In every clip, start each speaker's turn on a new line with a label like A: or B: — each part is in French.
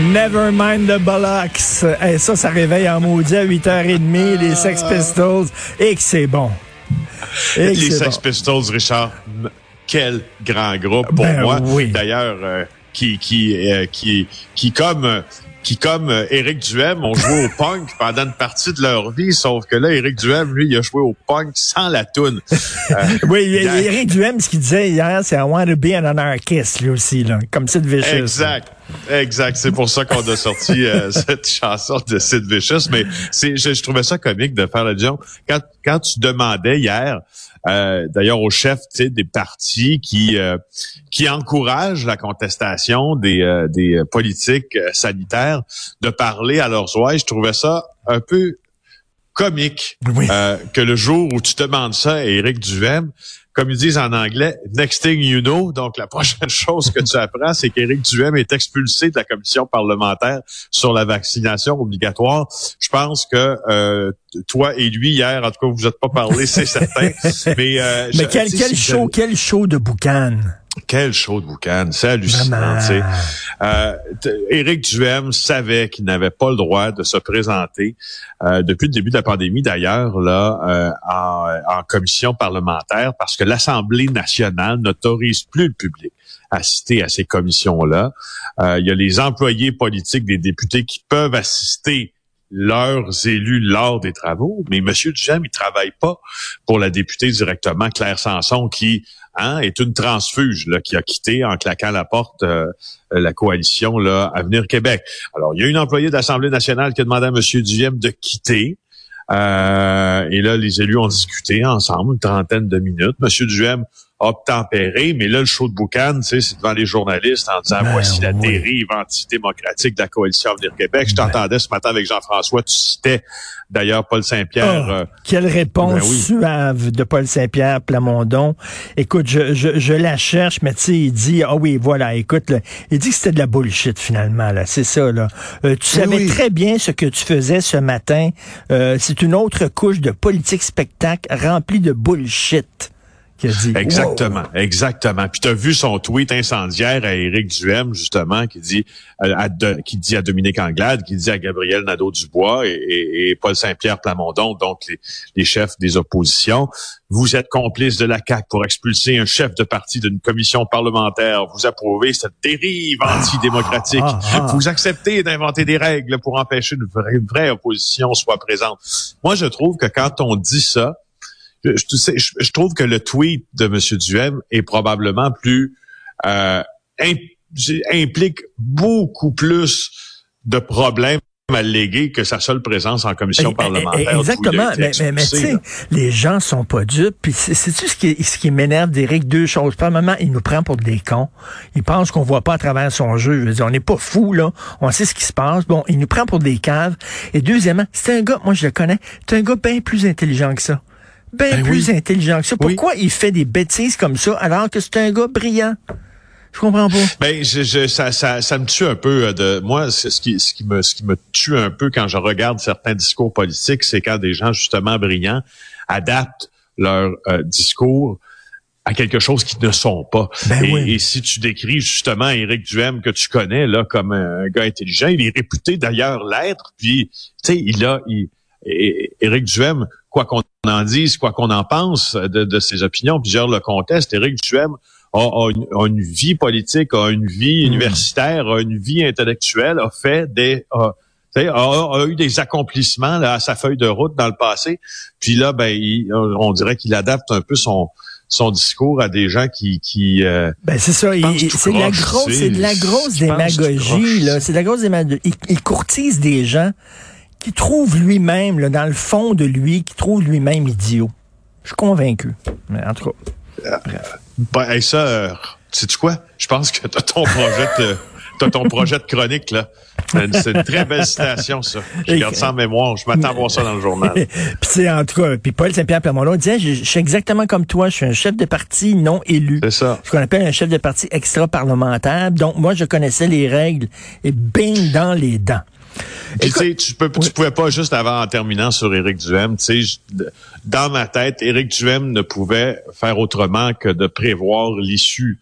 A: Never mind the bollocks. Et ça, ça réveille en maudit à 8h30 les Sex Pistols. Et que c'est bon. Et que
B: Les Sex
A: bon.
B: Pistols, Richard, quel grand groupe pour
A: Ben
B: moi.
A: oui.
B: D'ailleurs, euh, qui, qui, euh, qui, qui comme, qui comme euh, Éric Duhem ont joué au punk pendant une partie de leur vie, sauf que là, Éric Duhem, lui, il a joué au punk sans la toune. Euh,
A: Oui, Eric Duhem, ce qu'il disait hier, c'est I want to be an anarchist, lui aussi, là, comme Sid Vicious.
B: Exact. Exact. C'est pour ça qu'on a sorti euh, cette chanson de Sid Vicious. Mais c'est, je, je trouvais ça comique de faire la disons, Quand, quand tu demandais hier, euh, d'ailleurs au chef des partis qui euh, qui encouragent la contestation des, euh, des politiques euh, sanitaires, de parler à leurs oreilles, je trouvais ça un peu comique
A: Oui.
B: euh, que le jour où tu demandes ça à Éric Duhem, comme ils disent en anglais, next thing you know, donc la prochaine chose que tu apprends, c'est qu'Éric Duhem est expulsé de la commission parlementaire sur la vaccination obligatoire. Je pense que euh, toi et lui hier, en tout cas, vous vous êtes pas parlé, c'est certain. Mais, euh,
A: Mais quel, quel show, quel show de boucan.
B: Quel show de boucan, c'est hallucinant. Euh, Éric Duhem savait qu'il n'avait pas le droit de se présenter euh, depuis le début de la pandémie, d'ailleurs, là, euh, en, en commission parlementaire, parce que l'Assemblée nationale n'autorise plus le public à assister à ces commissions-là. Euh, il y a les employés politiques des députés qui peuvent assister leurs élus lors des travaux, mais M. Duhem, il travaille pas pour la députée directement, Claire Sanson, qui hein, est une transfuge là, qui a quitté en claquant la porte euh, la coalition là, Avenir Québec. Alors, il y a une employée de l'Assemblée nationale qui a demandé à M. Duhem de quitter. Euh, et là, les élus ont discuté ensemble une trentaine de minutes. M. Duhem obtempéré, mais là, le show de boucan, tu sais, c'est devant les journalistes en disant
A: Ben
B: voici la
A: oui.
B: dérive antidémocratique de la coalition Avenir Québec. Je
A: Ben.
B: t'entendais ce matin avec Jean-François, tu citais d'ailleurs Paul Saint-Pierre.
A: Ah,
B: euh,
A: quelle réponse
B: ben oui.
A: suave de Paul Saint-Pierre Plamondon. Écoute, je, je, je la cherche, mais tu sais, il dit, ah oui, voilà, écoute, là, il dit que c'était de la bullshit finalement, là, c'est ça, là. Euh, tu savais
B: oui.
A: très bien ce que tu faisais ce matin. Euh, c'est une autre couche de politique spectacle remplie de bullshit. Qu'il a dit.
B: Exactement, exactement. Puis tu as vu son tweet incendiaire à Éric Duhem, justement, qui dit à, de- qui dit à Dominique Anglade, qui dit à Gabriel Nadeau-Dubois et, et- et Paul Saint-Pierre Plamondon, donc les, les chefs des oppositions, vous êtes complices de la CAQ pour expulser un chef de parti d'une commission parlementaire. Vous approuvez cette dérive antidémocratique.
A: ah, ah.
B: Vous acceptez d'inventer des règles pour empêcher une vraie, une vraie opposition soit présente. Moi, je trouve que quand on dit ça, je, je- tu sais, je- je trouve que le tweet de M. Duhem est probablement plus euh, im- implique beaucoup plus de problèmes à léguer que sa seule présence en commission
A: Eh, eh,
B: parlementaire.
A: eh, Exactement. Mais, mais, mais tu sais, les gens sont pas dupes. Puis c'est- sais-tu ce qui, ce qui m'énerve d'Éric? Deux choses. Premièrement, il nous prend pour des cons. Il pense qu'on voit pas à travers son jeu. Je veux dire, on n'est pas fou, là. On sait ce qui se passe. Bon, il nous prend pour des caves. Et deuxièmement, c'est un gars, moi je le connais, c'est un gars bien plus intelligent que ça. Bien
B: Ben
A: plus
B: oui.
A: intelligent que ça.
B: Oui.
A: Pourquoi il fait des bêtises comme ça alors que c'est un gars brillant? Je comprends pas.
B: Ben, je, je- ça, ça, ça me tue un peu euh, de moi. Ce qui, ce qui me, ce qui me tue un peu quand je regarde certains discours politiques, c'est quand des gens justement brillants adaptent leur euh, discours à quelque chose qu'ils ne sont pas.
A: Ben
B: et,
A: oui.
B: et si tu décris justement Éric Duhem que tu connais là comme un gars intelligent, il est réputé d'ailleurs l'être. Puis, tu sais, il a, il, et- Éric Duhem, quoi qu'on en dise, quoi qu'on en pense de, de ses opinions, plusieurs le contestent. Éric Duhem a, a une, a une vie politique, a une vie
A: Mm.
B: universitaire, a une vie intellectuelle, a fait des, a, a, a eu des accomplissements là, à sa feuille de route dans le passé. Puis là, ben, il- on dirait qu'il adapte un peu son son discours à des gens qui qui euh,
A: Ben c'est ça, c'est de la grosse, c'est de la grosse démagogie là, c'est de la grosse démagogie. Il, il courtise des gens qui trouvent lui-même là, dans le fond de lui, qui trouvent lui-même idiot. Je suis convaincu. Mais en tout cas,
B: Ben, hey, ça, euh, sais-tu quoi? Je pense que t'as ton projet de, t'as ton projet de chronique, là. C'est une très belle citation, ça. Je garde ça en mémoire. Je m'attends à voir ça dans le journal.
A: puis c'est en tout cas, puis Paul Saint-Pierre Plamondon disait, je, je, suis exactement comme toi, je suis un chef de parti non élu.
B: C'est ça.
A: Ce qu'on appelle un chef de parti extra-parlementaire. Donc, moi, je connaissais les règles et bing dans les dents.
B: Tu sais, tu, peux, tu pouvais pas juste avant en terminant sur Éric Duhem, tu sais, dans ma tête, Éric Duhem ne pouvait faire autrement que de prévoir l'issue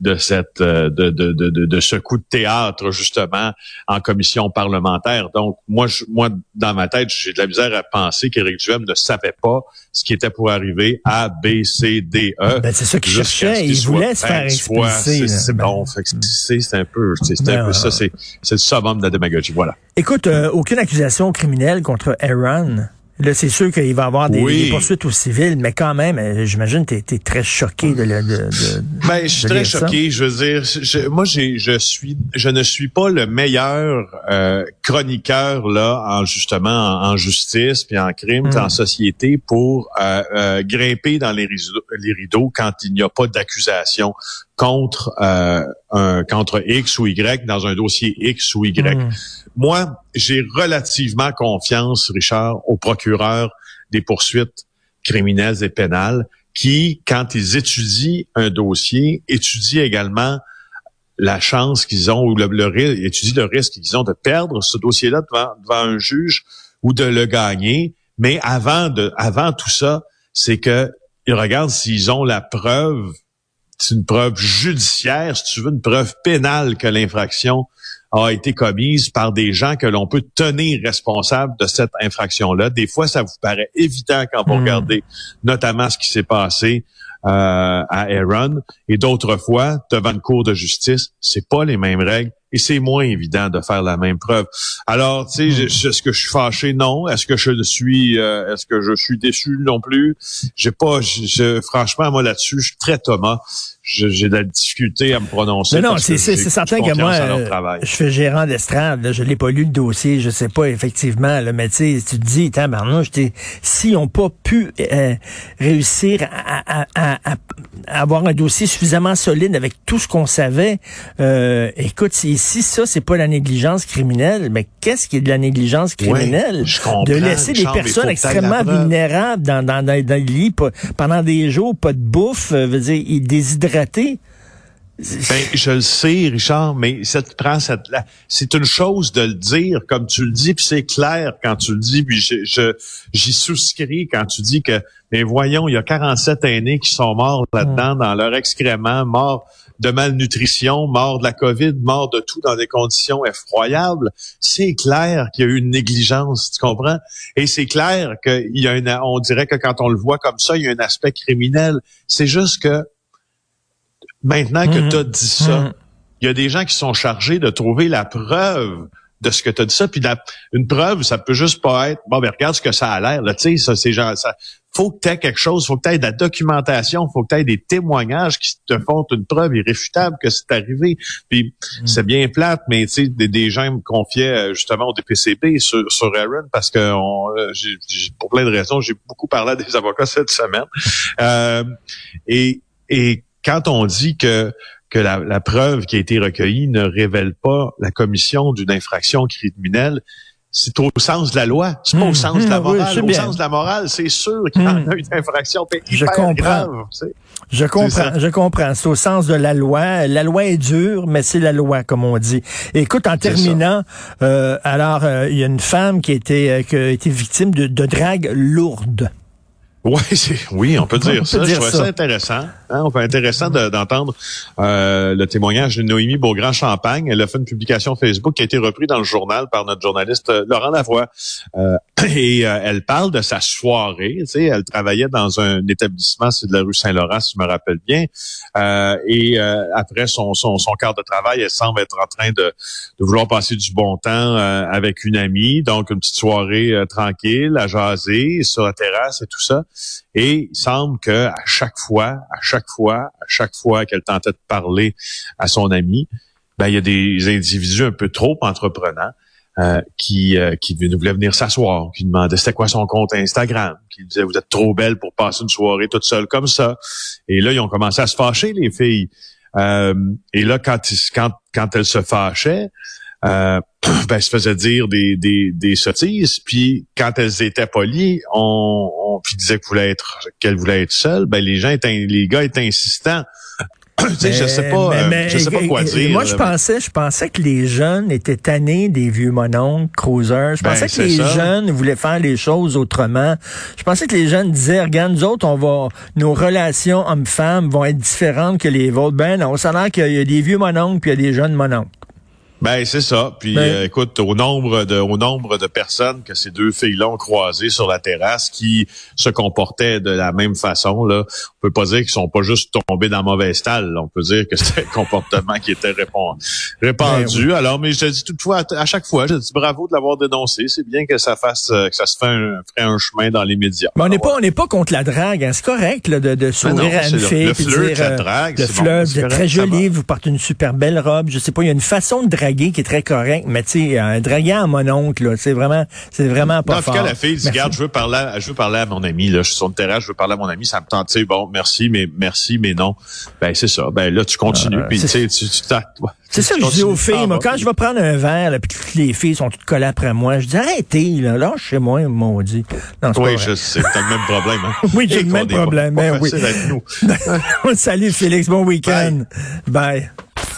B: de cette de, de, de, de, ce coup de théâtre justement en commission parlementaire. Donc moi je, moi dans ma tête j'ai de la misère à penser qu'Éric Duhem ne savait pas ce qui était pour arriver à B C D E.
A: Ben, c'est ça qu'il cherchait, il voulait se faire expulser.
B: C'est bon, c'est un peu c'est un peu ça c'est c'est le summum de la démagogie, voilà.
A: Écoute, aucune accusation criminelle contre Aaron. Là, c'est sûr qu'il va y avoir des, poursuites au civil, mais quand même, euh, j'imagine que tu es, très choqué de, de, de
B: Ben, je suis très choqué. Je veux dire, moi, j'ai, je suis, je ne suis pas le meilleur euh, chroniqueur là, en justement en, justice puis en crime, en hmm. société, pour euh, euh, grimper dans les rideaux, les rideaux quand il n'y a pas d'accusation contre euh, un contre X ou Y dans un dossier X ou Y. Hmm. Moi, j'ai relativement confiance, Richard, aux procureurs des poursuites criminelles et pénales qui, quand ils étudient un dossier, étudient également la chance qu'ils ont ou le, le, étudient le risque qu'ils ont de perdre ce dossier-là devant, devant un juge ou de le gagner. Mais avant de, avant tout ça, c'est que ils regardent s'ils ont la preuve, c'est une preuve judiciaire, si tu veux, une preuve pénale que l'infraction a été commise par des gens que l'on peut tenir responsables de cette infraction-là. Des fois, ça vous paraît évident quand vous hmm. regardez notamment ce qui s'est passé euh, à Aaron, et d'autres fois, devant une cour de justice, c'est pas les mêmes règles et c'est moins évident de faire la même preuve. Alors, tu sais, hmm. est-ce que je suis fâché? Non. Est-ce que je suis, euh, est-ce que je suis déçu? Non plus J'ai pas, je, franchement, moi là-dessus, je suis très Thomas j'ai de la difficulté à me prononcer.
A: non, c'est certain que moi, euh, je fais gérant d'estrade, je l'ai pas lu le dossier, je sais pas effectivement, là, mais tu te dis, tabarnouche, si on pas pu euh, réussir à, à, à, avoir un dossier suffisamment solide avec tout ce qu'on savait, euh, écoute, si, si ça, c'est pas la négligence criminelle, mais qu'est-ce qui est de la négligence criminelle?
B: de
A: laisser des personnes extrêmement vulnérables dans, dans, dans, dans, le lit pendant des jours, pas de bouffe, euh, veut dire, ils
B: Ben, je le sais, Richard, mais prend cette c'est une chose de le dire comme tu le dis, puis c'est clair quand tu le dis, puis je, j'y souscris quand tu dis que, mais voyons, il y a 47 aînés qui sont morts là-dedans mm. dans leur excrément, morts de malnutrition, morts de la COVID, morts de tout dans des conditions effroyables. C'est clair qu'il y a eu une négligence, tu comprends? Et c'est clair qu'il y a une, on dirait que quand on le voit comme ça, il y a un aspect criminel. C'est juste que Maintenant que mhm. tu as dit ça, mhm. il y a des gens qui sont chargés de trouver la preuve de ce que tu as dit ça. Puis une preuve, ça peut juste pas être bon, ben regarde ce que ça a l'air. Là, tu sais, ça, c'est genre ça. Faut que tu aies quelque chose, faut que tu aies de la documentation, faut que tu aies des témoignages qui te font une preuve irréfutable que c'est arrivé. Puis mhm. c'est bien plate, mais tu sais, des, gens me confiaient euh, justement au DPCP sur, sur Aaron parce que on, euh, pour plein de raisons, j'ai beaucoup parlé à des avocats cette semaine. Euh, et, et quand on dit que que la, preuve qui a été recueillie ne révèle pas la commission d'une infraction criminelle, c'est au sens de la loi, c'est pas au hmm. sens de la hmm. morale. au sens de la morale, c'est sûr qu'il y en a hmm. une infraction
A: je comprends. grave. Je comprends, je comprends. C'est au sens de la loi. La loi est dure, mais c'est la loi, comme on dit. écoute, en terminant, euh, alors euh, il y a une femme qui a été, euh, qui a été victime de, de drague lourde.
B: Ouais, oui, on peut dire ça. je trouve ça, intéressant. Hein, on peut intéressant d'entendre euh, le témoignage de Noémie Beaugrand-Champagne. Elle a fait une publication Facebook qui a été reprise dans le journal par notre journaliste euh, Laurent Lavoie. Euh, et elle parle de sa soirée. Tu sais, elle travaillait dans un établissement, c'est de la rue Saint-Laurent, si je me rappelle bien. et après son, son, son quart de travail, elle semble être en train de, de vouloir passer du bon temps avec une amie. Donc, une petite soirée tranquille, à jaser sur la terrasse et tout ça. Et il semble que à chaque fois, à chaque fois, à chaque fois qu'elle tentait de parler à son ami, ben il y a des individus un peu trop entreprenants euh, qui euh, qui voulaient venir s'asseoir, qui demandaient c'était quoi son compte Instagram, qui disaient vous êtes trop belle pour passer une soirée toute seule comme ça. Et là ils ont commencé à se fâcher les filles. Euh, et là, quand, quand, quand elle se fâchait, euh, ben, se faisait dire des, des, des sottises. Puis quand elles étaient polies, on, on puis disait qu'elle voulait être qu'elle voulait être seule. Ben les gens étaient, les gars étaient insistants. tu sais, je sais pas,
A: Mais-
B: euh,
A: mais-
B: je sais pas quoi dire.
A: Moi, je pensais, je pensais que les jeunes étaient tannés des vieux mononcles, cruisers. Je
B: Ben,
A: pensais que les
B: ça.
A: jeunes voulaient faire les choses autrement. Je pensais que les jeunes disaient, regarde, nous autres, on va, nos relations hommes-femmes vont être différentes que les vôtres. Ben non, ça a l'air qu'il y a des vieux mononcles puis il y a des jeunes mononcles.
B: Ben c'est ça. Puis
A: Ben-
B: euh, écoute, au nombre de au nombre de personnes que ces deux filles-là ont croisées sur la terrasse qui se comportaient de la même façon, là, on peut pas dire qu'ils sont pas juste tombés dans mauvaise stalle. là. On peut dire que c'était un comportement qui était répandu.
A: Ben
B: Alors, mais je te dis toutefois, à, chaque fois, je te dis bravo de l'avoir dénoncé. C'est bien que ça fasse euh, que ça se fait un, ferait un chemin dans les médias.
A: Mais on n'est pas, on n'est pas contre la drague. hein. C'est correct là, de, de sourire
B: non,
A: à une
B: le-
A: fille
B: le
A: puis
B: flirt,
A: dire
B: la
A: euh,
B: drague,
A: le
B: bon,
A: vous êtes très
B: va.
A: vous portez une super belle robe. Je sais pas, il y a une façon de draguer qui est très correcte, mais tu sais, un draguer en mononcle, là, c'est vraiment, c'est vraiment pas
B: Non, en tout
A: fort.
B: cas, la fille dit, regarde, je veux parler, à, je veux parler à mon ami, là, je suis sur le terrain, je veux parler à mon ami, ça me tente, tu sais, bon, merci, mais merci, mais non. Ben, c'est ça. Ben, là, tu continues, puis tu sais, tu, tu t'as-
A: C'est ça que je dis aux filles. Moi, quand je vais prendre un verre, là, puis toutes les filles sont toutes collées après moi, je dis arrêtez, là, lâche chez moi, maudit. Non,
B: Oui,
A: pas
B: je sais, t'as le même problème, hein.
A: Oui, j'ai le même problème, ben oui. Salut Félix, bon week-end. Bye.